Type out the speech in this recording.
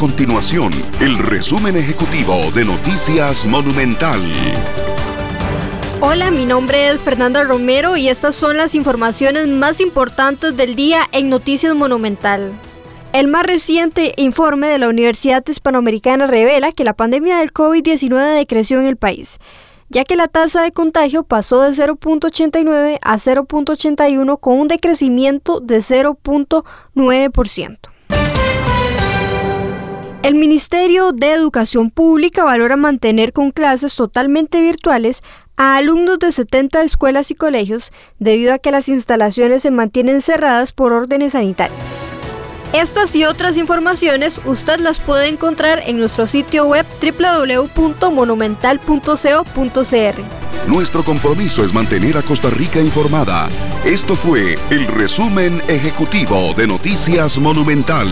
continuación el resumen ejecutivo de Noticias Monumental. Hola, mi nombre es Fernanda Romero y estas son las informaciones más importantes del día en Noticias Monumental. El más reciente informe de la Universidad Hispanoamericana revela que la pandemia del COVID-19 decreció en el país, ya que la tasa de contagio pasó de 0.89 a 0.81 con un decrecimiento de 0.9%. El Ministerio de Educación Pública valora mantener con clases totalmente virtuales a alumnos de 70 escuelas y colegios debido a que las instalaciones se mantienen cerradas por órdenes sanitarias. Estas y otras informaciones usted las puede encontrar en nuestro sitio web www.monumental.co.cr. Nuestro compromiso es mantener a Costa Rica informada. Esto fue el resumen ejecutivo de Noticias Monumental.